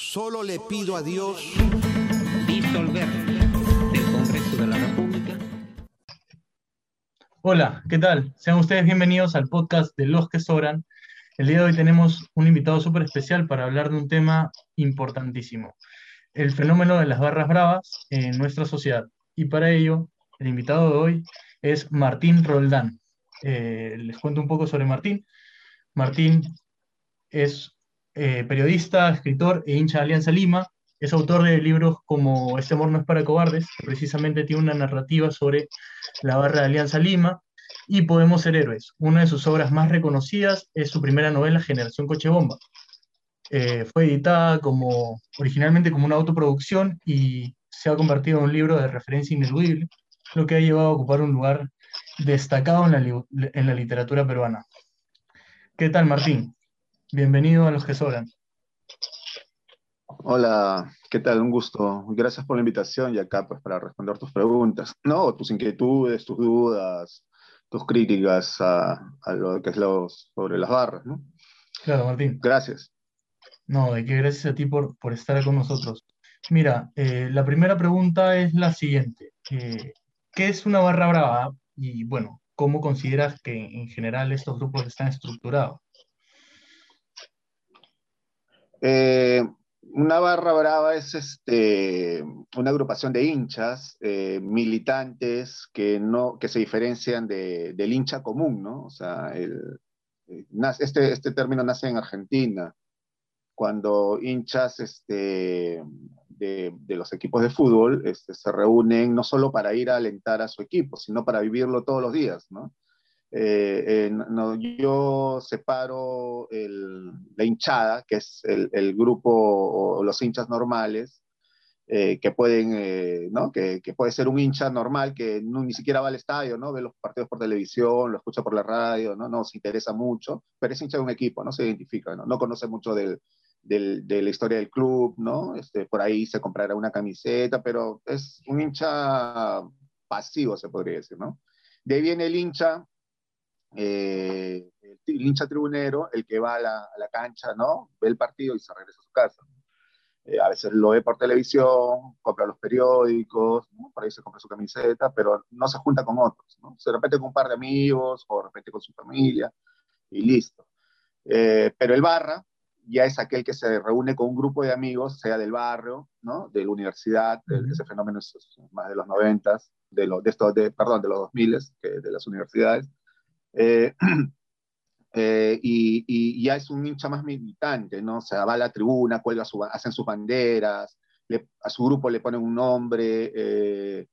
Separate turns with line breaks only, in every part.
Solo le pido a Dios
disolver del Congreso de la República.
Hola, ¿qué tal? Sean ustedes bienvenidos al podcast de Los que Sobran. El día de hoy tenemos un invitado súper especial para hablar de un tema importantísimo, el fenómeno de las barras bravas en nuestra sociedad. Y para ello, el invitado de hoy es Martín Roldán. Eh, les cuento un poco sobre Martín. Martín es eh, periodista, escritor e hincha de Alianza Lima. Es autor de libros como Este amor no es para cobardes, que precisamente tiene una narrativa sobre la barra de Alianza Lima, y Podemos ser héroes. Una de sus obras más reconocidas es su primera novela, Generación Coche Bomba. Eh, fue editada como, originalmente como una autoproducción y se ha convertido en un libro de referencia ineludible, lo que ha llevado a ocupar un lugar destacado en la, en la literatura peruana. ¿Qué tal, Martín? Bienvenido a los que sobran.
Hola, ¿qué tal? Un gusto. Gracias por la invitación y acá pues para responder tus preguntas, ¿no? Tus inquietudes, tus dudas, tus críticas a, lo que es lo, sobre las barras, ¿no?
Claro, Martín.
Gracias.
No, de que gracias a ti por, por estar con nosotros. Mira, eh, la primera pregunta es la siguiente. Eh, ¿Qué es una barra brava? Y bueno, ¿cómo consideras que en general estos grupos están estructurados?
Eh, una barra brava es este, una agrupación de hinchas, eh, militantes que, no, que se diferencian del hincha común, ¿no? O sea, eh, este, este término nace en Argentina, cuando hinchas este, de, de, los equipos de fútbol este, se reúnen no solo para ir a alentar a su equipo, sino para vivirlo todos los días, ¿no? Eh, no, yo separo la hinchada, que es el, grupo o los hinchas normales, eh, que pueden, eh. Que, puede ser un hincha normal que ni siquiera va al estadio, ¿no? Ve los partidos por televisión, lo escucha por la radio, ¿no? No se interesa mucho, pero es hincha de un equipo, ¿no? Se identifica, ¿no? No conoce mucho del, de la historia del club, ¿no? Este, por ahí se comprará una camiseta, pero es un hincha pasivo, se podría decir, ¿no? De ahí viene el hincha eh, el hincha tribunero, el que va a la, cancha, ¿no? Ve el partido y se regresa a su casa. Eh, a veces lo ve por televisión, compra los periódicos, por ahí se compra su camiseta, pero no se junta con otros, ¿no? Se repite con un par de amigos o de repente con su familia y listo. Eh, pero el barra ya es aquel que se reúne con un grupo de amigos, sea del barrio, ¿no? De la universidad, ese fenómeno es más de los noventas, de, los, de, estos, de, perdón, de los 2000, que de las universidades, eh, eh, y, ya es un hincha más militante, ¿no? O sea, va a la tribuna, cuelga su, hacen sus banderas, a su grupo le ponen un nombre eh,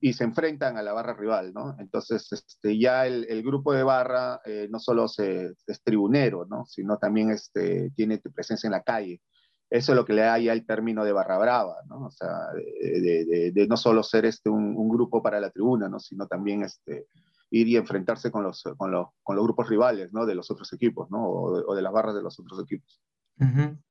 y se enfrentan a la barra rival, ¿no? Entonces, este, ya el, grupo de barra no solo se, es tribunero, ¿no? Sino también este, tiene presencia en la calle. Eso es lo que le da ya el término de barra brava, ¿no? O sea, de, no solo ser este, un, un, grupo para la tribuna, ¿no? Sino también este, ir y enfrentarse con los, con los, con los grupos rivales ¿no? de los otros equipos ¿no? o, de, las barras de los otros equipos.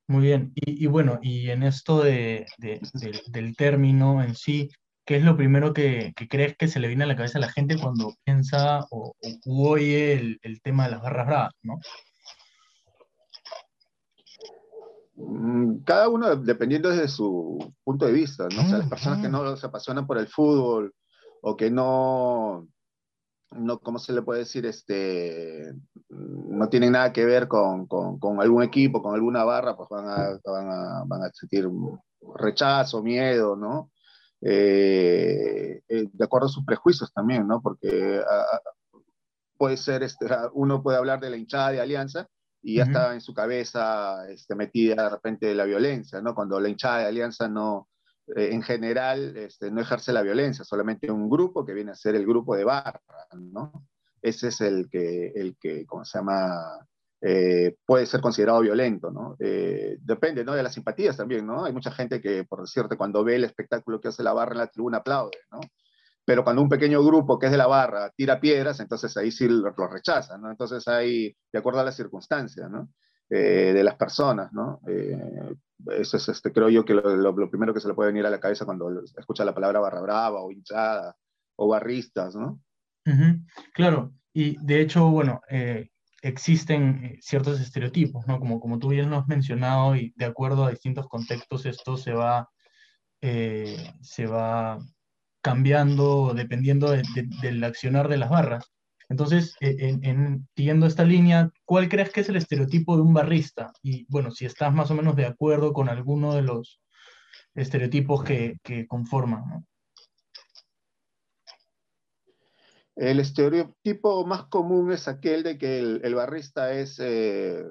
Muy bien. Y, y, bueno, y en esto de, de, del término en sí, ¿qué es lo primero que, que, crees que se le viene a la cabeza a la gente cuando piensa o, oye el, el, tema de las barras bravas? ¿no?
Mm, cada uno dependiendo desde su punto de vista, ¿no? O sea, las personas que no se apasionan por el fútbol o que no, no, ¿cómo se le puede decir? Este, no tienen nada que ver con, con, algún equipo, con alguna barra, pues van a, van a, van a sentir rechazo, miedo, ¿no? Eh, eh, de acuerdo a sus prejuicios también, ¿no? Porque puede ser, este, uno puede hablar de la hinchada de Alianza y ya está en su cabeza este, metida de repente la violencia, ¿no? Cuando la hinchada de Alianza no, eh, en general este, no ejerce la violencia, solamente un grupo que viene a ser el grupo de barra, ¿no? Ese es el que, el que ¿cómo se llama? Eh, puede ser considerado violento, ¿no? Eh, depende, ¿no? De las simpatías también, ¿no? Hay mucha gente que, por decirte, cuando ve el espectáculo que hace la barra en la tribuna aplaude, ¿no? Pero cuando un pequeño grupo que es de la barra tira piedras, entonces ahí sí lo, lo rechazan, ¿no? Entonces ahí, de acuerdo a las circunstancias, ¿no? de las personas, ¿no? Eso es, este, creo yo, que lo, primero que se le puede venir a la cabeza cuando escucha la palabra barra brava o hinchada o barristas, ¿no?
Claro, y de hecho, bueno, eh, existen eh, ciertos estereotipos, ¿no? Como, como tú bien lo has mencionado y de acuerdo a distintos contextos esto se va, eh, se va cambiando dependiendo del accionar de las barras. Entonces, e, en, siguiendo esta línea, ¿cuál crees que es el estereotipo de un barrista? Y bueno, si estás más o menos de acuerdo con alguno de los estereotipos que, que conforman. ¿no?
El estereotipo más común es aquel de que el, barrista es eh,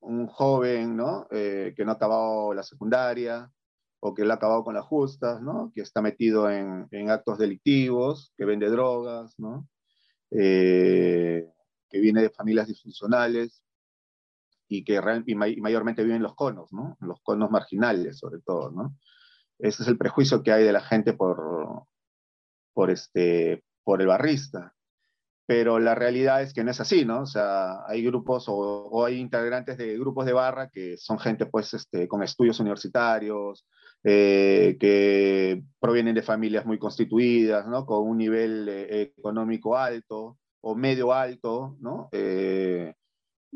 un joven, ¿no? Eh, que no ha acabado la secundaria o que lo ha acabado con las justas, ¿no? Que está metido en, actos delictivos, que vende drogas, ¿no? Eh, que viene de familias disfuncionales y que mayormente vive en los conos, ¿no? Los conos marginales, sobre todo, ¿no? Ese es el prejuicio que hay de la gente por, por, este, por el barrista. Pero la realidad es que no es así, ¿no? O sea, hay grupos o, hay integrantes de grupos de barra que son gente, pues, este, con estudios universitarios, eh, que provienen de familias muy constituidas, ¿no? Con un nivel eh, económico alto o medio alto, ¿no? Eh,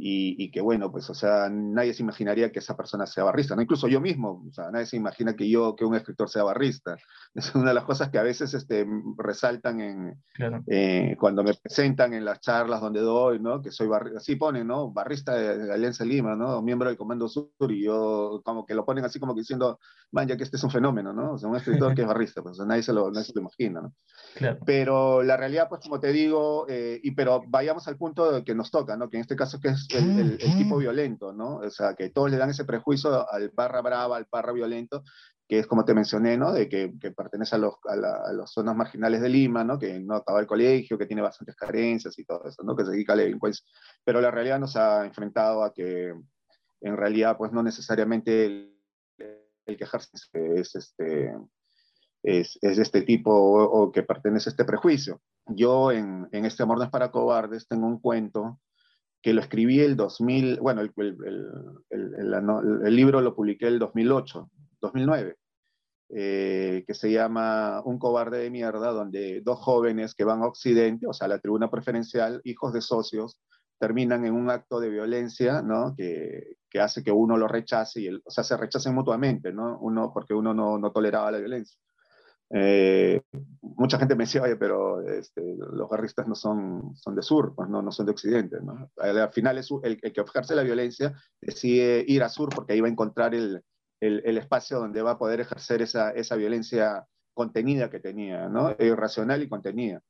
y, que bueno, pues, o sea, nadie se imaginaría que esa persona sea barrista, ¿no? Incluso yo mismo, o sea, nadie se imagina que yo, que un escritor sea barrista. Es una de las cosas que a veces este, resaltan en, eh, cuando me presentan en las charlas donde doy, ¿no? Que soy barrista, así ponen, ¿no? Barrista de Alianza Lima, ¿no? Miembro del Comando Sur, y yo como que lo ponen así como que diciendo, man, ya que este es un fenómeno, ¿no? O sea, un escritor que es barrista, pues nadie, se lo, nadie se lo imagina, ¿no? Pero la realidad, pues como te digo, eh, y pero vayamos al punto que nos toca, ¿no? Que en este caso que es el, tipo violento, ¿no? O sea, que todos le dan ese prejuicio al barra brava, al barra violento, que es como te mencioné, ¿no? De que, que pertenece a, los, a, las zonas marginales de Lima, ¿no? Que no acaba el colegio, que tiene bastantes carencias y todo eso, ¿no? Que se dedica a la delincuencia. Pero la realidad nos ha enfrentado a que en realidad, pues no necesariamente el, el quejarse es este es, es de este tipo o, que pertenece a este prejuicio. Yo en, en, este Amor no es para cobardes tengo un cuento que lo escribí el 2000, bueno, el, el, el libro lo publiqué el 2008, 2009, eh, que se llama Un cobarde de mierda, donde dos jóvenes que van a Occidente, o sea, a la tribuna preferencial, hijos de socios, terminan en un acto de violencia, ¿no? Que, que hace que uno lo rechace, y el, o sea, se rechacen mutuamente, ¿no? Uno, porque uno no, no toleraba la violencia. Eh, mucha gente me decía, oye, pero este, los garristas no son, son de sur, pues no, no son de occidente. ¿no? Al final es el, que ejerce la violencia decide ir a sur porque ahí va a encontrar el, el, el espacio donde va a poder ejercer esa, esa violencia contenida que tenía, ¿no? irracional y contenida.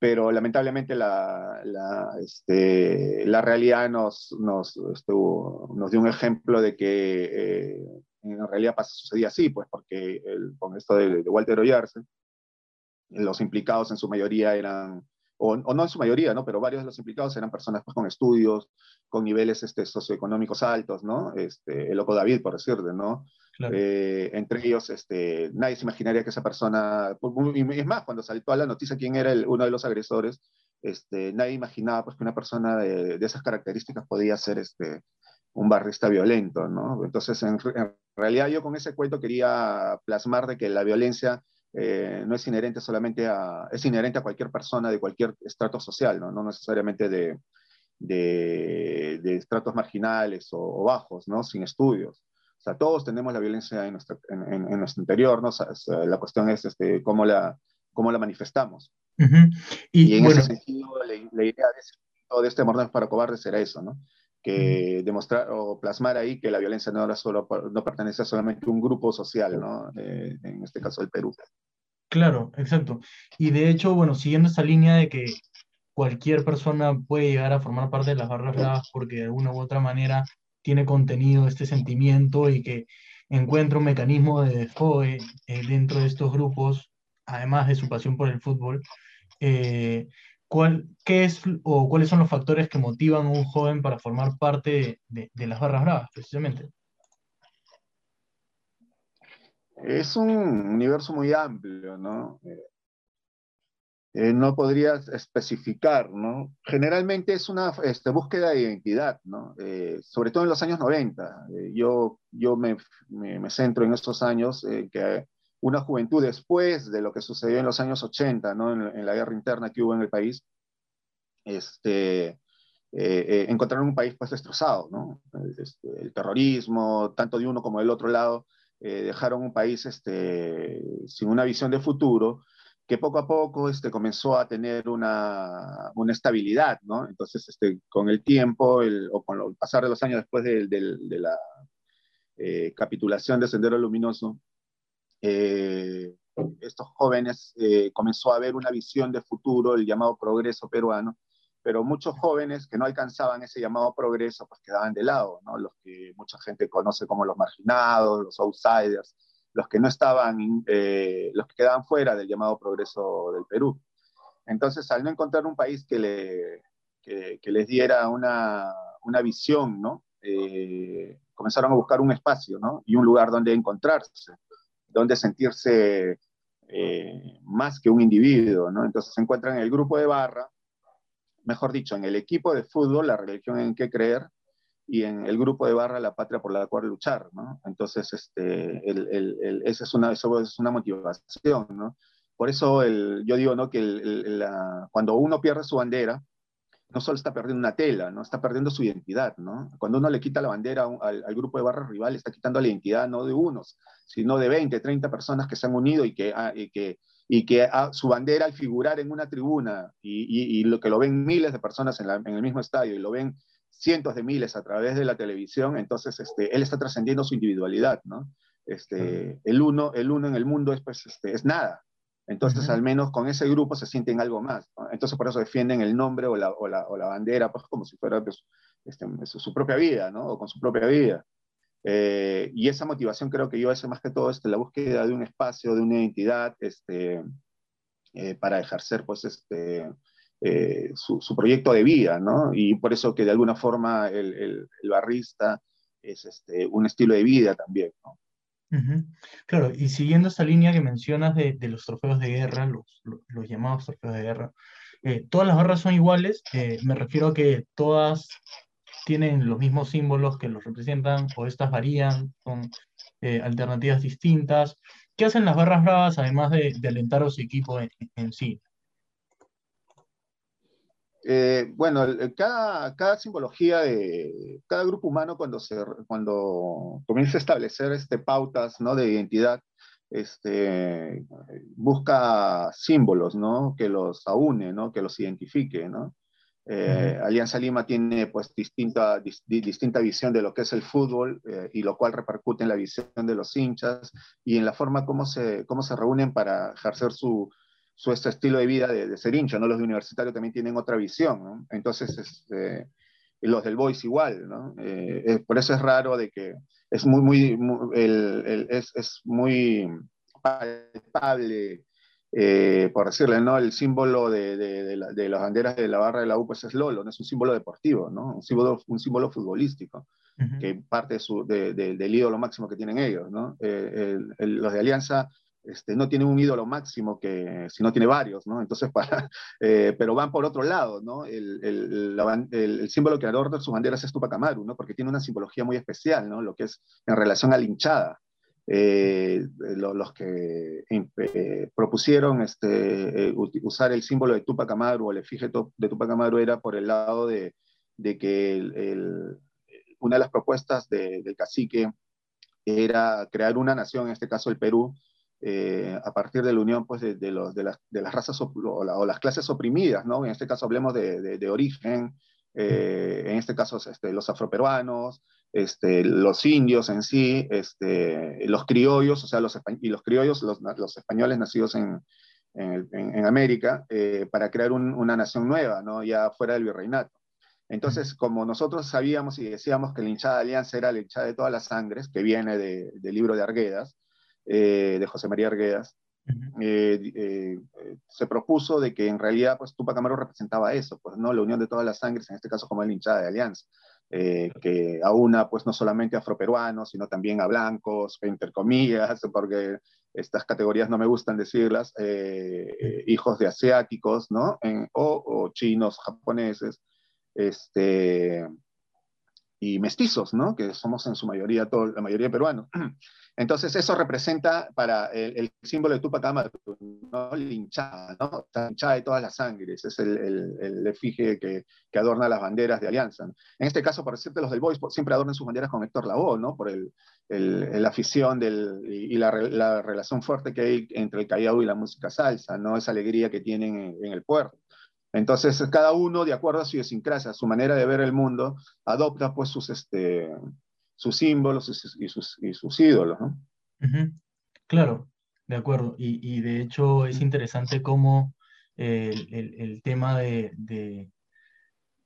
Pero lamentablemente la, la, este, la realidad nos, nos, estuvo, nos dio un ejemplo de que eh, en realidad pasa, sucedía así, pues porque con esto de, Walter Oyarse, los implicados en su mayoría eran, o, no en su mayoría, ¿no? pero varios de los implicados eran personas pues, con estudios, con niveles este, socioeconómicos altos, ¿no? Este, el loco David, por decirte, ¿no? Eh, entre ellos, este, nadie se imaginaría que esa persona, y es más, cuando saltó a la noticia quién era el, uno de los agresores, este, nadie imaginaba pues, que una persona de, de esas características podía ser este, un barrista violento, ¿no? Entonces, en, realidad yo con ese cuento quería plasmar de que la violencia eh, no es inherente solamente a, es inherente a cualquier persona de cualquier estrato social, ¿no? No necesariamente de, de, estratos marginales o, bajos, ¿no? Sin estudios. O sea, todos tenemos la violencia en nuestro, en, nuestro interior, ¿no? la cuestión es este, cómo, la, cómo la manifestamos. y, en ese sentido, la, idea de, de este Mordones para Cobardes era eso, ¿no? Que demostrar o plasmar ahí que la violencia no, era solo, no pertenece solamente a un grupo social, ¿no? Eh, en este caso el Perú.
Claro, exacto. Y de hecho, bueno, siguiendo esa línea de que cualquier persona puede llegar a formar parte de las barras bravas porque de alguna u otra manera tiene contenido este sentimiento y que encuentra un mecanismo de desfogue eh, dentro de estos grupos, además de su pasión por el fútbol, eh, ¿cuál, qué es, o ¿cuáles son los factores que motivan a un joven para formar parte de, las barras bravas, precisamente?
Es un universo muy amplio, ¿no? Eh, eh, no podrías especificar, ¿no? Generalmente es una este, búsqueda de identidad, ¿no? Eh, sobre todo en los años 90. yo yo me, me, centro en estos años que una juventud después de lo que sucedió en los años 80, ¿no? en, la guerra interna que hubo en el país, este, encontraron un país pues destrozado, ¿no? Este, el terrorismo, tanto de uno como del otro lado, dejaron un país este, sin una visión de futuro que poco a poco este, comenzó a tener una, una estabilidad, ¿no? Entonces, este, con el tiempo, el, o con el pasar de los años después de, la eh, capitulación de Sendero Luminoso, eh, estos jóvenes eh, comenzó a haber una visión de futuro, el llamado progreso peruano, pero muchos jóvenes que no alcanzaban ese llamado progreso, pues quedaban de lado, ¿no? Los que mucha gente conoce como los marginados, los outsiders, los que no estaban, eh, los que quedaban fuera del llamado progreso del Perú. Entonces, al no encontrar un país que, le, que, les diera una, visión, ¿no? Comenzaron a buscar un espacio ¿no? y un lugar donde encontrarse, donde sentirse eh, más que un individuo. ¿no? Entonces se encuentran en el grupo de barra, mejor dicho, en el equipo de fútbol, la religión en que creer, y en el grupo de barra La Patria por la cual luchar. Entonces, este, el, es una, eso es una motivación. Por eso yo digo, ¿no? Que cuando uno pierde su bandera, no solo está perdiendo una tela, ¿no? Está perdiendo su identidad, ¿no? Cuando uno le quita la bandera al, al, grupo de barra rival, está quitando la identidad no de unos, sino de 20, 30 personas que se han unido y que, ah, y que, y que ah, su bandera al figurar en una tribuna y, y, y, lo que lo ven miles de personas en, la, en el mismo estadio y lo ven cientos de miles a través de la televisión, entonces este, él está trascendiendo su individualidad, ¿no? Este, el, uno, el uno en el mundo es, pues, este, es nada. Entonces, al menos con ese grupo se sienten algo más. Entonces, por eso defienden el nombre o la, o la, o la bandera, pues, como si fuera pues, este, su propia vida, ¿no? O con su propia vida. Eh, y esa motivación creo que yo hace más que todo este, la búsqueda de un espacio, de una identidad, este, eh, para ejercer, pues, este, eh, su, proyecto de vida, ¿no? Y por eso que de alguna forma el, barrista es este, un estilo de vida también, ¿no?
Claro, y siguiendo esta línea que mencionas de, los trofeos de guerra, los, llamados trofeos de guerra, eh, todas las barras son iguales, eh, me refiero a que todas tienen los mismos símbolos que los representan, o estas varían, son alternativas distintas. ¿Qué hacen las barras bravas además de, alentar a su equipo en sí?
Eh, bueno, cada, cada, simbología de cada grupo humano cuando, se, cuando comienza a establecer este, pautas ¿no? de identidad, este, busca símbolos ¿no? que los aúne, ¿no? que los identifique. ¿no? Eh, Alianza Lima tiene pues distinta, distinta visión de lo que es el fútbol eh, y lo cual repercute en la visión de los hinchas y en la forma como se, cómo se reúnen para ejercer su, su este estilo de vida de, ser hincha, ¿no? Los de universitario también tienen otra visión, ¿no? Entonces, este, los del Boys igual, ¿no? Eh, por eso es raro de que es muy, muy, el, el, es, es, muy palpable, eh, por decirle, ¿no? El símbolo de, de, la, de, las banderas de la barra de la U, pues es Lolo, ¿no? Es un símbolo deportivo, ¿no? Un símbolo, un símbolo futbolístico, uh -huh. que parte de su, del ídolo máximo que tienen ellos, ¿no? Eh, el, los de Alianza este, no tiene un ídolo máximo que si no tiene varios, ¿no? Entonces, para, eh, pero van por otro lado, ¿no? El, el, el, símbolo creador de sus banderas es Tupac Amaru, ¿no? Porque tiene una simbología muy especial, ¿no? Lo que es en relación a la hinchada. Eh, lo, los que eh, propusieron este, eh, usar el símbolo de Tupac Amaru o el efigie de Tupac Amaru era por el lado de, de que una de las propuestas de, del cacique era crear una nación, en este caso el Perú, eh, a partir de la unión pues, de, de, los, de, las, de las, razas o, la, o, las clases oprimidas, ¿no? En este caso hablemos de, origen, eh, en este caso este, los afroperuanos, este, los indios en sí, este, los criollos, o sea, los, y los criollos, los, los españoles nacidos en, en, en América, eh, para crear un, una nación nueva, ¿no? Ya fuera del virreinato. Entonces, como nosotros sabíamos y decíamos que la hinchada de Alianza era la hinchada de todas las sangres, que viene de, del libro de Arguedas, eh, de José María Arguedas, eh, eh, se propuso de que en realidad pues Tupac Amaru representaba eso, pues no la unión de todas las sangres, en este caso como el hinchada de Alianza, que aúna pues no solamente a afroperuanos, sino también a blancos, entre comillas, porque estas categorías no me gustan decirlas, hijos de asiáticos, ¿no? En, o, o, chinos, japoneses, este, y mestizos, ¿no? Que somos en su mayoría, todo, la mayoría peruanos. Entonces eso representa para el, símbolo de Tupac Amaru, ¿no? La hinchada, ¿no? La hinchada de todas las sangres, es el, el, el efigie que, que, adorna las banderas de Alianza. En este caso, por decirte, los del Boys siempre adornan sus banderas con Héctor Lavoe, ¿no? Por el, la afición del, y la, la, relación fuerte que hay entre el Callao y la música salsa, ¿no? Esa alegría que tienen en, en el puerto. Entonces, cada uno, de acuerdo a su idiosincrasia, a su manera de ver el mundo, adopta pues sus, este, sus símbolos y sus, y sus ídolos. ¿no?
Claro, de acuerdo. Y, y, de hecho es interesante cómo el, el, el tema de, de,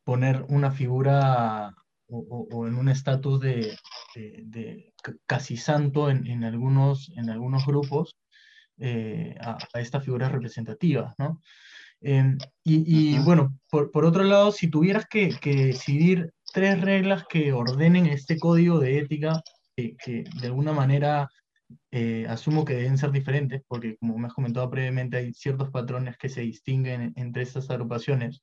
poner una figura o, o en un estatus de, de, casi santo en, en, algunos, en algunos grupos eh, a, a, estas figuras representativas, ¿no? Eh, y, y, bueno, por, por, otro lado, si tuvieras que, que, decidir tres reglas que ordenen este código de ética, que, que de alguna manera eh, asumo que deben ser diferentes, porque como me has comentado previamente, hay ciertos patrones que se distinguen entre estas agrupaciones.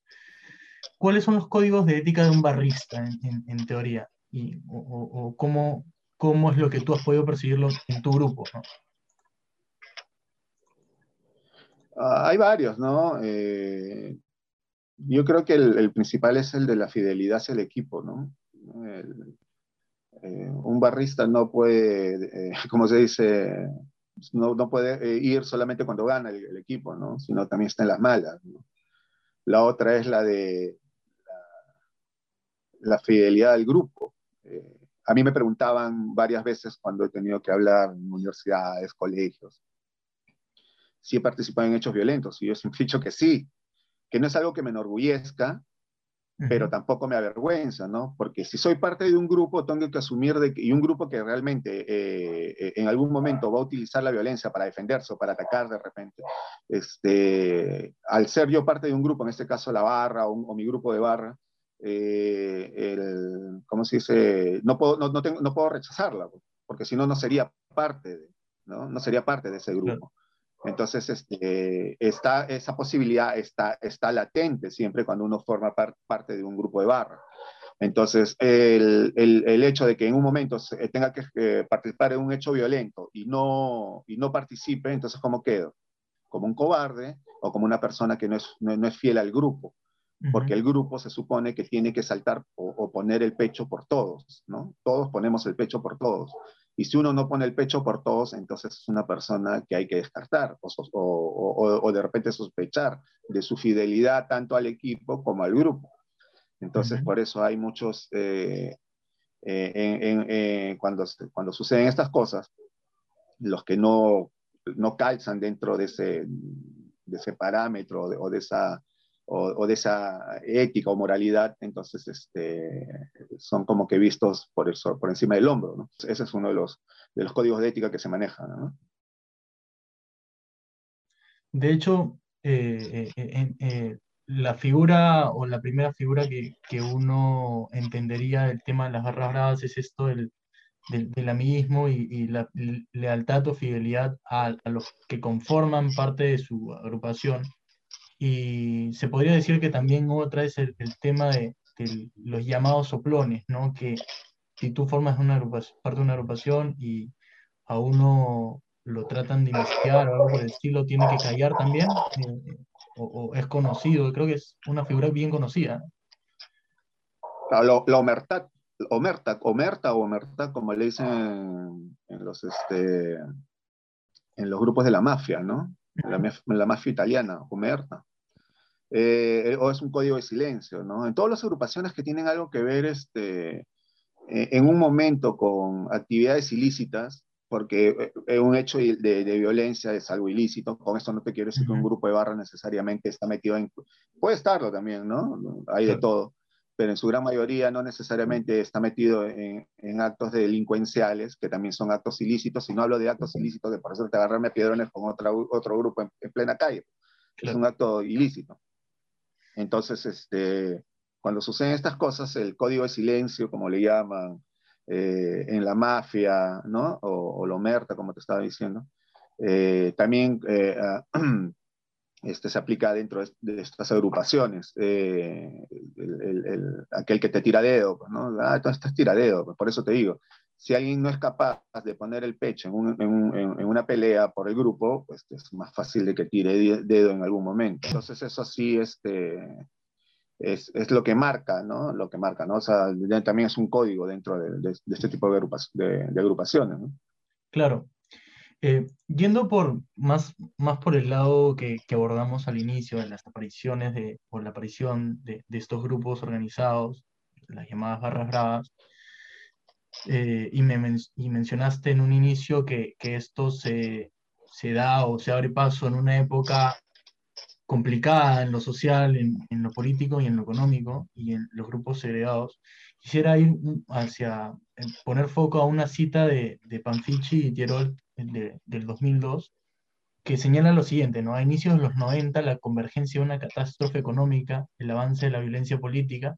¿Cuáles son los códigos de ética de un barrista, en, en, en teoría? Y, o, o, cómo, cómo es lo que tú has podido percibirlo en tu grupo? ¿no?
Uh, hay varios, ¿no? Eh, yo creo que el, el, principal es el de la fidelidad hacia el equipo, ¿no? El, eh, un barrista no puede, eh, como se dice, no, no puede eh, ir solamente cuando gana el, el, equipo, ¿no? Sino también está en las malas, ¿no? La otra es la de la, la fidelidad al grupo. Eh, a mí me preguntaban varias veces cuando he tenido que hablar en universidades, colegios, si he participado en hechos violentos. Y yo siempre he dicho que sí, que no es algo que me enorgullezca, uh -huh. pero tampoco me avergüenza, ¿no? Porque si soy parte de un grupo, tengo que asumir, de que, y un grupo que realmente eh, en algún momento va a utilizar la violencia para defenderse o para atacar de repente, este, al ser yo parte de un grupo, en este caso la barra o, o mi grupo de barra, eh, el, ¿cómo se dice? No puedo, no, no, tengo, no puedo rechazarla, porque si no, no sería parte de, ¿no? No sería parte de ese grupo. Entonces, este, está, esa posibilidad está, está latente siempre cuando uno forma par, parte de un grupo de barra. Entonces, el, el, el, hecho de que en un momento tenga que eh, participar en un hecho violento y no, y no participe, entonces, ¿cómo quedo? Como un cobarde o como una persona que no es, no, no es fiel al grupo. Porque el grupo se supone que tiene que saltar o, o, poner el pecho por todos, ¿no? Todos ponemos el pecho por todos. Y si uno no pone el pecho por todos, entonces es una persona que hay que descartar o, o, o de repente sospechar de su fidelidad tanto al equipo como al grupo. Entonces, uh -huh. por eso hay muchos, eh, eh, en, en, eh, cuando, cuando suceden estas cosas, los que no, no calzan dentro de ese, de ese parámetro de, o de esa o, de esa ética o moralidad, entonces este, son como que vistos por, eso, por encima del hombro. ¿no? Ese es uno de los, de los códigos de ética que se manejan.
De hecho, eh, eh, eh, la figura o la primera figura que, que, uno entendería del tema de las barras bravas es esto del, del, del amiguismo y, y, la lealtad o fidelidad a, a los que conforman parte de su agrupación y se podría decir que también otra es el, el tema de, de, los llamados soplones, ¿no? Que si tú formas una agrupación, parte de una agrupación y a uno lo tratan de investigar o algo por el estilo, tiene que callar también, eh, o, o, es conocido, creo que es una figura bien conocida.
Lo, lo omerta, omerta, omerta o omerta, como le dicen en, en los, este, en los grupos de la mafia, ¿no? La, la mafia italiana, omerta eh, o es un código de silencio, ¿no? En todas las agrupaciones que tienen algo que ver este, eh, en un momento con actividades ilícitas, porque eh, un hecho de, de, violencia es algo ilícito, con esto no te quiero decir uh -huh. que un grupo de barra necesariamente está metido en... Puede estarlo también, ¿no? Hay de todo, pero en su gran mayoría no necesariamente está metido en, en, actos delincuenciales, que también son actos ilícitos, y no hablo de actos ilícitos de por eso te agarrarme a piedrones con otra, otro grupo en, en plena calle, claro. es un acto ilícito. Entonces, este, cuando suceden estas cosas, el código de silencio, como le llaman, eh, en la mafia, ¿no? O, o lo merta, como te estaba diciendo, eh, también eh, este, se aplica dentro de, estas agrupaciones. aquel que te tira dedo, ¿no? Ah, entonces estás tira dedo, por eso te digo, si alguien no es capaz de poner el pecho en, una pelea por el grupo, pues es más fácil de que tire dedo en algún momento. Entonces eso sí este, es, es, lo que marca, ¿no? Lo que marca, ¿no? O sea, también es un código dentro de, este tipo de, de, agrupaciones, ¿no?
Claro. Eh, yendo por más, más por el lado que, que, abordamos al inicio de las apariciones de, por la aparición de, de estos grupos organizados, las llamadas barras bravas, eh, y, me y, mencionaste en un inicio que, que esto se, se, da o se abre paso en una época complicada en lo social, en, en, lo político y en lo económico y en los grupos segregados. Quisiera ir hacia eh, poner foco a una cita de, de Panfichi y Tierol de, del 2002 que señala lo siguiente, ¿no? A inicios de los 90, la convergencia de una catástrofe económica, el avance de la violencia política,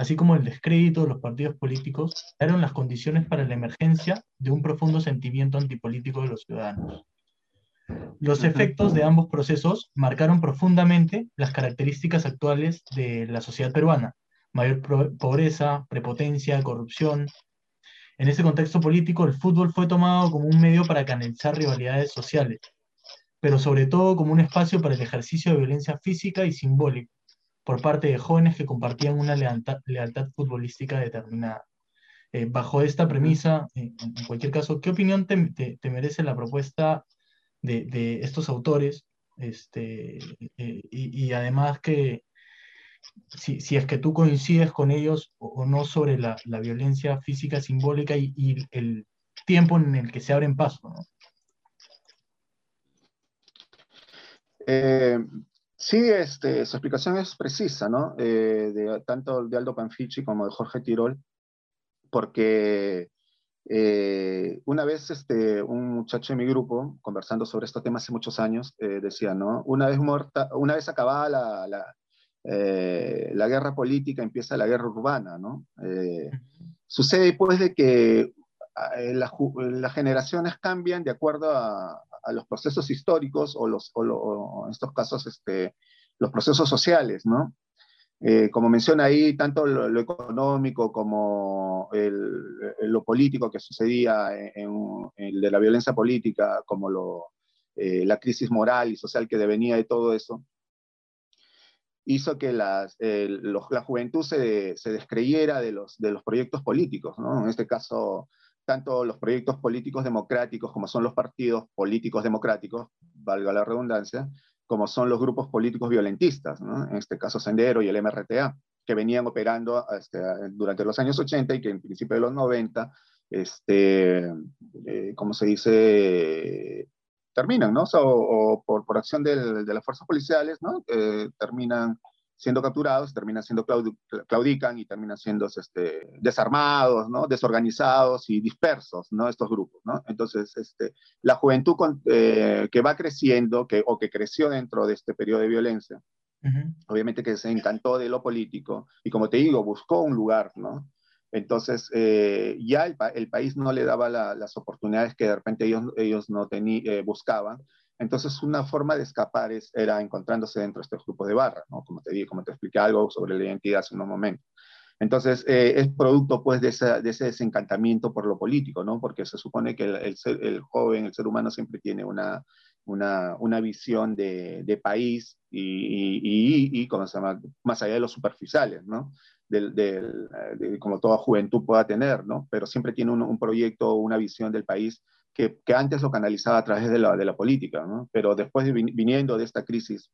así como el descrédito de los partidos políticos, eran las condiciones para la emergencia de un profundo sentimiento antipolítico de los ciudadanos. Los efectos de ambos procesos marcaron profundamente las características actuales de la sociedad peruana, mayor pobreza, prepotencia, corrupción. En ese contexto político, el fútbol fue tomado como un medio para canalizar rivalidades sociales, pero sobre todo como un espacio para el ejercicio de violencia física y simbólica, por parte de jóvenes que compartían una lealtad, futbolística determinada. Eh, bajo esta premisa, en cualquier caso, ¿qué opinión te, merece la propuesta de, estos autores? Este, eh, y, además que si, es que tú coincides con ellos o, no sobre la, violencia física simbólica y, el tiempo en el que se abren paso. ¿no?
Sí, este, su explicación es precisa, ¿no? Eh, de, tanto de Aldo Panfichi como de Jorge Tirol, porque eh, una vez este, un muchacho de mi grupo, conversando sobre estos temas hace muchos años, eh, decía, ¿no? Una vez, muerta, una vez acabada la, la, la, guerra política, empieza la guerra urbana, ¿no? sucede pues de que las generaciones cambian de acuerdo a, a los procesos históricos o, los, en estos casos este, los procesos sociales, ¿no? Eh, como menciona ahí, tanto lo, económico como lo político que sucedía en, de la violencia política, como eh, la crisis moral y social que devenía de todo eso, hizo que las, la juventud se, se, descreyera de los, de los proyectos políticos, ¿no? En este caso, tanto los proyectos políticos democráticos como son los partidos políticos democráticos, valga la redundancia, como son los grupos políticos violentistas, en este caso Sendero y el MRTA, que venían operando este, durante los años 80 y que en principio de los 90, este, eh, como se dice, terminan, ¿no? O, por, por, acción de las fuerzas policiales, ¿no? terminan siendo capturados, terminan siendo claudican y terminan siendo este, desarmados, ¿no? desorganizados y dispersos, ¿no? estos grupos. ¿no? Entonces, este, la juventud eh, que va creciendo que, o que creció dentro de este periodo de violencia, obviamente que se encantó de lo político y como te digo, buscó un lugar, ¿no? Entonces, eh, ya el, el, país no le daba las oportunidades que de repente ellos, ellos no eh, buscaban, entonces, una forma de escapar es, era encontrándose dentro de este grupo de barra, ¿no? Como te dije, como te expliqué algo sobre la identidad hace unos momentos. Entonces, eh, es producto, pues, de, ese desencantamiento por lo político, ¿no? Porque se supone que el, joven, el ser humano, siempre tiene una, una, una visión de, de país y, y, y, ¿cómo se llama? Más allá de los superficiales, ¿no? Del, del, de, como toda juventud pueda tener, ¿no? Pero siempre tiene un, un proyecto, una visión del país que, antes lo canalizaba a través de la, de la política, ¿no? pero después viniendo de esta crisis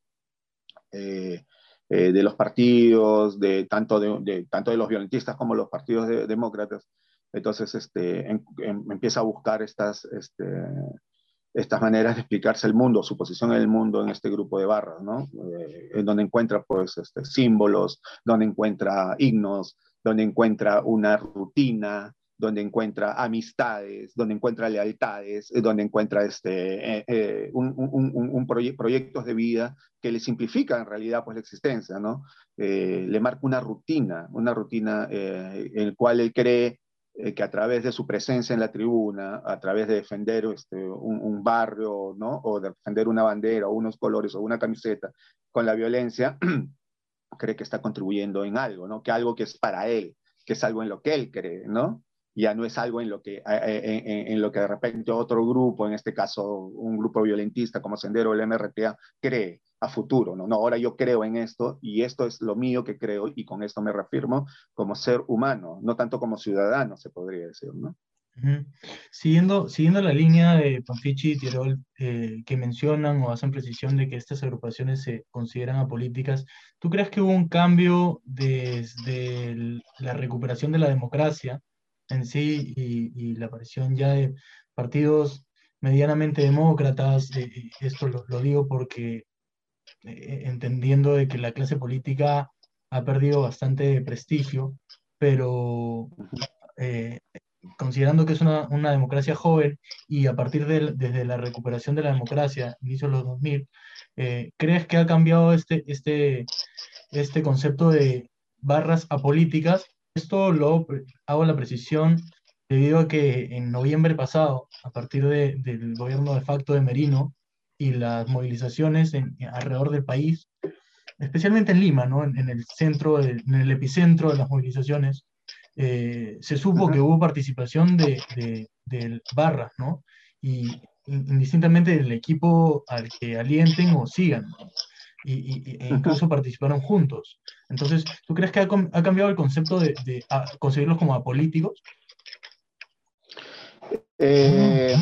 eh, eh, de los partidos, de tanto de, tanto de los violentistas como los partidos demócratas, entonces este, empieza a buscar estas, este, estas maneras de explicarse el mundo, su posición en el mundo en este grupo de barras, ¿no? Eh, en donde encuentra pues, este, símbolos, donde encuentra himnos, donde encuentra una rutina, donde encuentra amistades, donde encuentra lealtades, eh, donde encuentra este, eh, eh, un, un, un proyectos de vida que le simplifican en realidad pues, la existencia, ¿no? le marca una rutina, una rutina en la cual él cree eh, que a través de su presencia en la tribuna, a través de defender este, un, barrio, ¿no? O de defender una bandera o unos colores o una camiseta con la violencia, cree que está contribuyendo en algo, ¿no? Que algo que es para él, que es algo en lo que él cree, ¿no? Ya no es algo en lo que, en, en lo que de repente otro grupo, en este caso un grupo violentista como Sendero o el MRTA, cree a futuro, ¿no? No, ahora yo creo en esto y esto es lo mío que creo y con esto me reafirmo como ser humano, no tanto como ciudadano, se podría decir, ¿no?
Siguiendo, siguiendo la línea de Panfichi y Tirol eh, que mencionan o hacen precisión de que estas agrupaciones se consideran apolíticas, ¿tú crees que hubo un cambio desde la recuperación de la democracia en sí y, la aparición ya de partidos medianamente demócratas? Eh, eh, esto lo, lo, digo porque entendiendo de que la clase política ha perdido bastante prestigio, pero considerando que es una, una, democracia joven y a partir de desde la recuperación de la democracia, inicio de los 2000, eh, ¿crees que ha cambiado este, este, este concepto de barras apolíticas? Esto lo hago la precisión debido a que en noviembre pasado, a partir de, del gobierno de facto de Merino y las movilizaciones en, alrededor del país, especialmente en Lima, ¿no? en, en el centro, en el epicentro de las movilizaciones, eh, se supo que hubo participación de, de, barras, ¿no? Y indistintamente del equipo al que alienten o sigan, y, e incluso participaron juntos. Entonces, ¿tú crees que ha, cambiado el concepto de, conseguirlos como apolíticos?
Eh,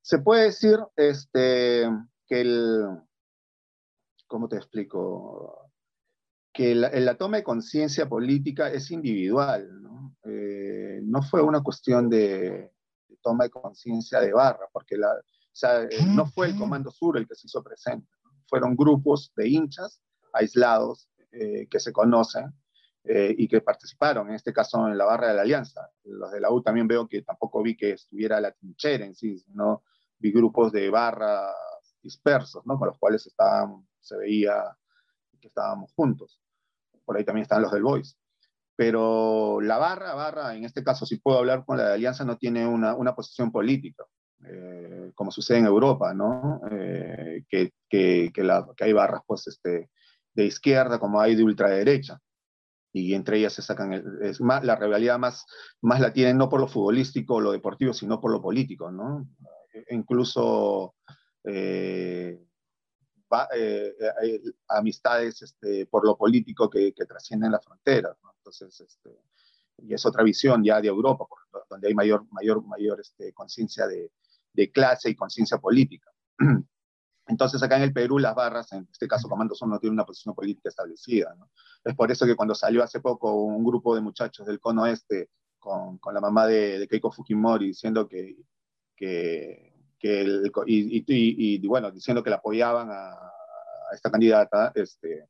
se puede decir este, que el, ¿cómo te explico? que la, toma de conciencia política es individual, ¿no? Eh, no fue una cuestión de, toma de conciencia de barra, porque eh, no fue el Comando Sur el que se hizo presente, fueron grupos de hinchas aislados eh, que se conocen y que participaron, en este caso en la barra de la Alianza. Los de la U también veo que tampoco vi que estuviera la trinchera en sí, sino vi grupos de barra dispersos, ¿no? con los cuales estaban, se veía que estábamos juntos por ahí también están los del Voice. Pero la barra, barra, en este caso, si puedo hablar con la de Alianza, no tiene una, una posición política, eh, como sucede en Europa, ¿no? Eh, que, que, que, la, que, hay barras, pues, este, de izquierda como hay de ultraderecha. Y entre ellas se sacan, es más, la rivalidad más, más la tienen no por lo futbolístico o lo deportivo, sino por lo político, ¿no? E incluso eh, eh, eh, amistades este, por lo político que, trascienden las fronteras. Entonces, este, y es otra visión ya de Europa, donde hay mayor, mayor, mayor este, conciencia de, de, clase y conciencia política. Entonces, acá en el Perú, las barras, en este caso Comando Son, no tienen una posición política establecida. ¿no? Es por eso que cuando salió hace poco un grupo de muchachos del Cono Este con, con la mamá de, de, Keiko Fujimori diciendo que, que y, bueno, diciendo que la apoyaban a, esta candidata, este,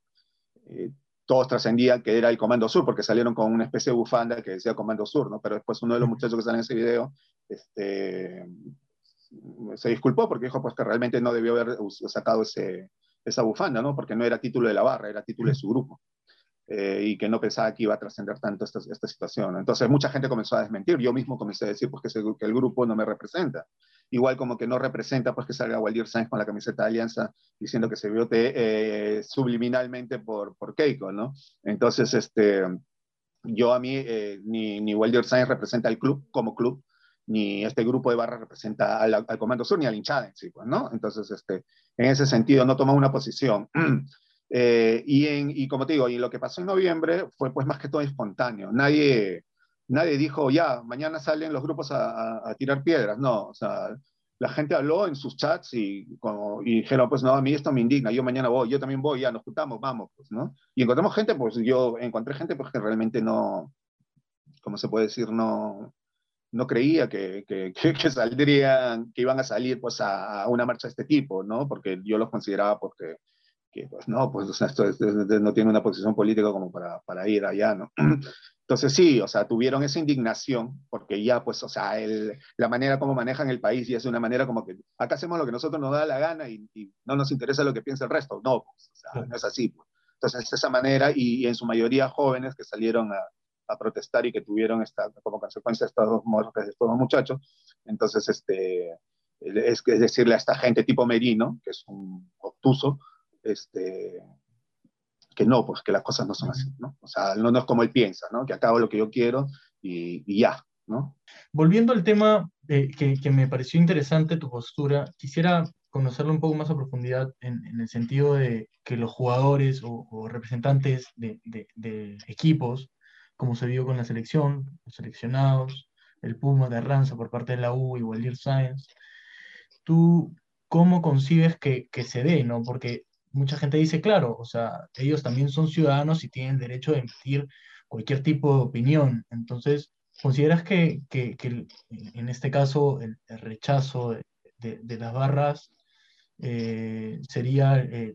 eh, todos trascendían que era el Comando Sur, porque salieron con una especie de bufanda que decía Comando Sur, ¿no? Pero después uno de los muchachos que sale en ese video este, se disculpó porque dijo pues, que realmente no debió haber sacado ese, esa bufanda, ¿no? Porque no era título de la barra, era título de su grupo. Eh, y que no pensaba que iba a trascender tanto esta, esta, situación. Entonces mucha gente comenzó a desmentir, yo mismo comencé a decir pues, que, el grupo no me representa. Igual como que no representa pues, que salga Waldir Sáenz con la camiseta de Alianza diciendo que se vio eh, subliminalmente por, por Keiko, ¿no? Entonces, este, yo a mí, eh, ni, ni Waldir Sáenz representa al club como club, ni este grupo de barra representa al, al Comando Sur, ni al hinchada en sí, pues, ¿no? Entonces, este, en ese sentido, no toma una posición. Eh, y, en, y como te digo, y lo que pasó en noviembre fue pues más que todo espontáneo. Nadie, nadie dijo, ya, mañana salen los grupos a, tirar piedras. No, o sea, la gente habló en sus chats y, como, y dijeron, pues no, a mí esto me indigna, yo mañana voy, yo también voy, ya nos juntamos, vamos, pues, ¿no? Y encontramos gente, pues yo encontré gente pues que realmente no, ¿cómo se puede decir? No, no creía que, que, que, saldrían, que iban a salir pues a, a, una marcha de este tipo, ¿no? Porque yo los consideraba porque que pues no, pues o sea, esto, no tiene una posición política como para, para, ir allá, ¿no? Entonces sí, o sea, tuvieron esa indignación porque ya, pues, o sea, el, la manera como manejan el país y es una manera como que acá hacemos lo que nosotros nos da la gana y, y no nos interesa lo que piensa el resto. No, pues, o sea, no es así. Pues. Entonces, esa manera y, y, en su mayoría jóvenes que salieron a, a protestar y que tuvieron esta, como consecuencia estos dos muertes de estos dos muchachos. Entonces, este, es, es decirle a esta gente tipo Merino, que es un obtuso, este, que no, pues que las cosas no son así, ¿no? O sea, no, no es como él piensa, ¿no? Que acabo lo que yo quiero y, y ya, ¿no?
Volviendo al tema eh, que, que, me pareció interesante tu postura, quisiera conocerlo un poco más a profundidad en, en el sentido de que los jugadores o, o representantes de, de, de, equipos, como se vio con la selección, los seleccionados, el Puma de Arranza por parte de la U y Waldir Science, tú cómo concibes que, que se dé, ¿no? Porque mucha gente dice, claro, o sea, ellos también son ciudadanos y tienen derecho de emitir cualquier tipo de opinión. Entonces, ¿consideras que, que, que en este caso el, el rechazo de, de, de, las barras eh, sería eh,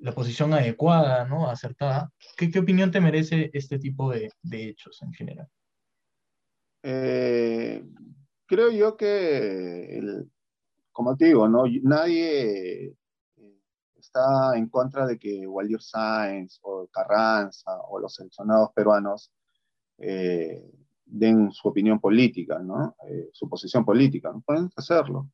la posición adecuada, ¿no? acertada? ¿Qué, ¿Qué, opinión te merece este tipo de, hechos en general?
Eh, creo yo que, como te digo, ¿no? nadie está en contra de que Waldir Sáenz o Carranza o los seleccionados peruanos eh, den su opinión política, ¿no? Eh, su posición política, ¿no? Pueden hacerlo.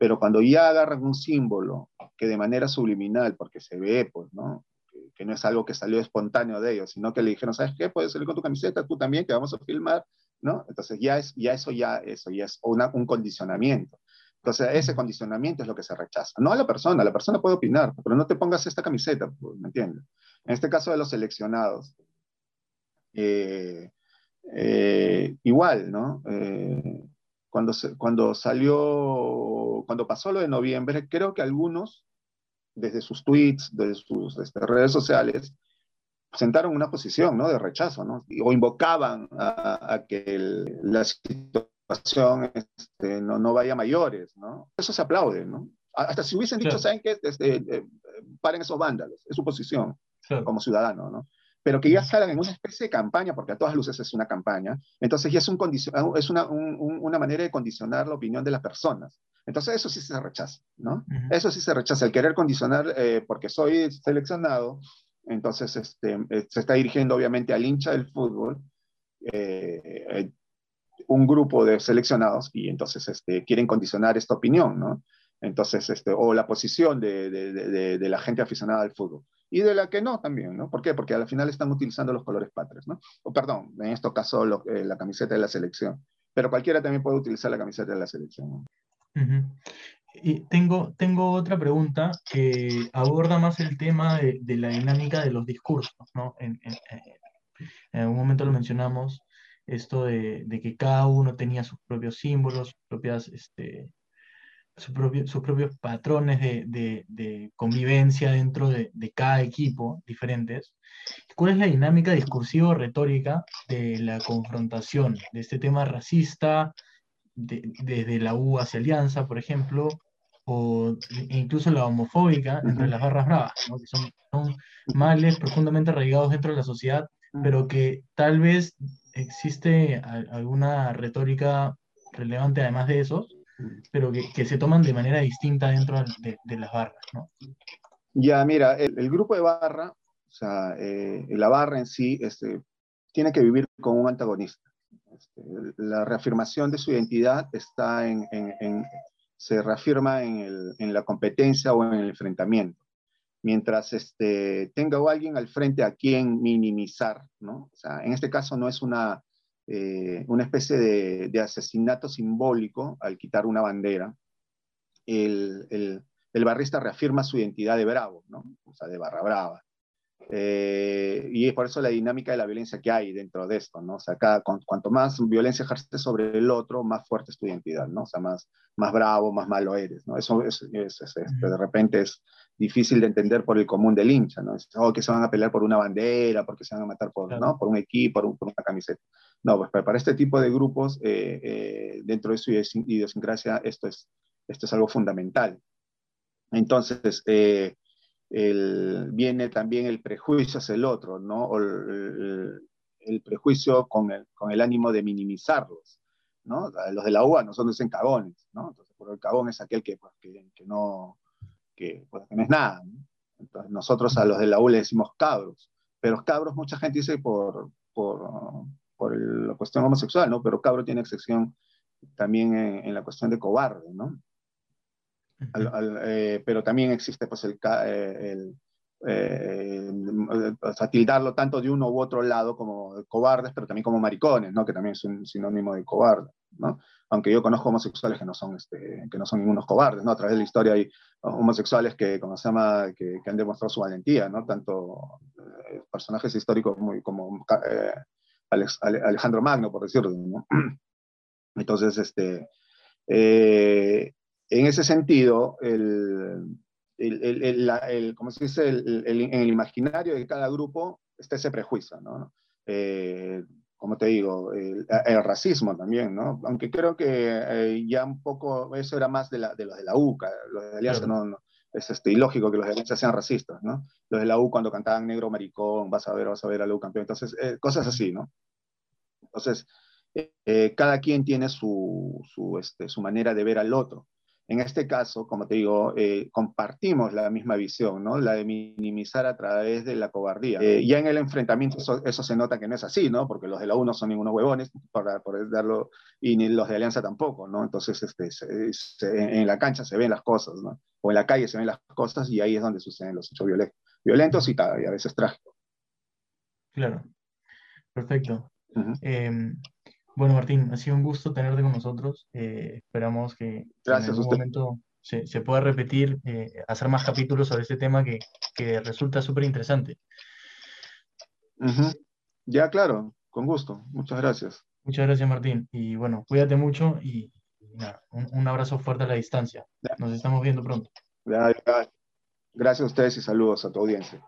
Pero cuando ya agarran un símbolo que de manera subliminal, porque se ve, pues, ¿no? Que, que no es algo que salió espontáneo de ellos, sino que le dijeron, ¿sabes qué? Puedes salir con tu camiseta, tú también, que vamos a filmar, ¿no? Entonces ya, es, ya eso ya, eso ya es una, un condicionamiento. Entonces, ese condicionamiento es lo que se rechaza. No a la persona, la persona puede opinar, pero no te pongas esta camiseta, pues, ¿me entiendes? En este caso de los seleccionados, eh, eh, igual, ¿no? Eh, cuando, se, cuando salió, cuando pasó lo de noviembre, creo que algunos, desde sus tweets, desde sus este, redes sociales, sentaron una posición, ¿no? De rechazo, ¿no? O invocaban a, a que el, la situación este, no, no vaya a mayores, ¿no? Eso se aplaude, ¿no? Hasta si hubiesen dicho, claro. ¿saben qué? Este, eh, paren esos vándalos, es su posición claro. como ciudadano, ¿no? Pero que ya salgan en una especie de campaña, porque a todas luces es una campaña, entonces ya es, un es una, un, una manera de condicionar la opinión de las personas. Entonces eso sí se rechaza, ¿no? Uh -huh. Eso sí se rechaza, el querer condicionar eh, porque soy seleccionado, entonces este, eh, se está dirigiendo obviamente al hincha del fútbol, eh, un grupo de seleccionados y entonces este, quieren condicionar esta opinión, ¿no? Entonces, este, o la posición de, de, de, de, la gente aficionada al fútbol. Y de la que no también, ¿no? ¿Por qué? Porque al final están utilizando los colores patrios, ¿no? O perdón, en este caso eh, la camiseta de la selección. Pero cualquiera también puede utilizar la camiseta de la selección.
Y tengo, tengo otra pregunta que aborda más el tema de, la dinámica de los discursos, ¿no? En, en, en, un momento lo mencionamos, esto de, de, que cada uno tenía sus propios símbolos, sus propias, este, sus propios patrones de, de, de convivencia dentro de, cada equipo diferentes. ¿Cuál es la dinámica discursivo-retórica de la confrontación, de este tema racista, desde la U hacia Alianza, por ejemplo, o incluso la homofóbica entre las barras bravas, ¿no? que son, son males profundamente arraigados dentro de la sociedad, pero que tal vez existe alguna retórica relevante además de esos, pero que, que, se toman de manera distinta dentro de, de las barras, ¿no?
Ya, mira, el, el, grupo de barra, o sea, eh, la barra en sí, este, tiene que vivir con un antagonista. Este, la reafirmación de su identidad está en, en, en se reafirma en, el, en, la competencia o en el enfrentamiento. Mientras este, tenga alguien al frente a quien minimizar, ¿no? O sea, en este caso no es una, eh, una especie de, de, asesinato simbólico al quitar una bandera. El, el, el, barrista reafirma su identidad de bravo, ¿no? O sea, de barra brava. Eh, y es por eso la dinámica de la violencia que hay dentro de esto, ¿no? O sea, cada, cu cuanto más violencia ejerces sobre el otro, más fuerte es tu identidad, ¿no? O sea, más, más bravo, más malo eres, ¿no? Eso es, es, es, es de repente es difícil de entender por el común del hincha, ¿no? Es, oh, que se van a pelear por una bandera, porque se van a matar por, claro. ¿no? por un equipo, por, un, por, una camiseta. No, pues para este tipo de grupos, eh, eh, dentro de su idiosincrasia, esto es, esto es algo fundamental. Entonces, eh, el, viene también el prejuicio hacia el otro, ¿no? O el, el, prejuicio con el, con el ánimo de minimizarlos, ¿no? Los de la UA no son dicen cagones, ¿no? Entonces, el cagón es aquel que, pues, que, que no, que, pues, que, no es nada, ¿no? Entonces, nosotros a los de la U le decimos cabros, pero cabros mucha gente dice por, por, por la cuestión homosexual, ¿no? Pero cabro tiene excepción también en, la cuestión de cobarde, ¿no? Eh, pero también existe pues el, eh, el eh, tildarlo tanto de uno u otro lado como cobardes, pero también como maricones, ¿no? que también es un sinónimo de cobarde. ¿no? Aunque yo conozco homosexuales que no son, este, que no son ningunos cobardes. ¿no? A través de la historia hay homosexuales que, como que, han demostrado su valentía, ¿no? tanto eh, personajes históricos como eh, Alejandro Magno, por decirlo. ¿no? Entonces, este, eh, en ese sentido, el, el, el, como se dice, en el imaginario de cada grupo está ese prejuicio, ¿no? Eh, como te digo, el, racismo también, ¿no? Aunque creo que eh, ya un poco, eso era más de, la, de los de la UCA, los de Alianza no, es este, ilógico que los de Alianza sean racistas, ¿no? Los de la U cuando cantaban negro maricón, vas a ver, vas a ver a la U campeón, entonces, eh, cosas así, ¿no? Entonces, cada quien tiene su, su, este, su manera de ver al otro. En este caso, como te digo, eh, compartimos la misma visión, ¿no? La de minimizar a través de la cobardía. Eh, ya en el enfrentamiento eso, se nota que no es así, ¿no? Porque los de la U no son ningunos huevones, para poder darlo, y ni los de Alianza tampoco, ¿no? Entonces, este, en la cancha se ven las cosas, ¿no? O en la calle se ven las cosas y ahí es donde suceden los hechos violentos, y, y a veces trágicos.
Claro. Perfecto. Bueno, Martín, ha sido un gusto tenerte con nosotros. Eh, esperamos que en algún momento se, se, pueda repetir, eh, hacer más capítulos sobre este tema que, que resulta súper interesante.
Ya, claro, con gusto. Muchas gracias.
Muchas gracias, Martín. Y bueno, cuídate mucho y, nada, un, un, abrazo fuerte a la distancia. Nos estamos viendo pronto.
Ya, ya. Gracias a ustedes y saludos a tu audiencia.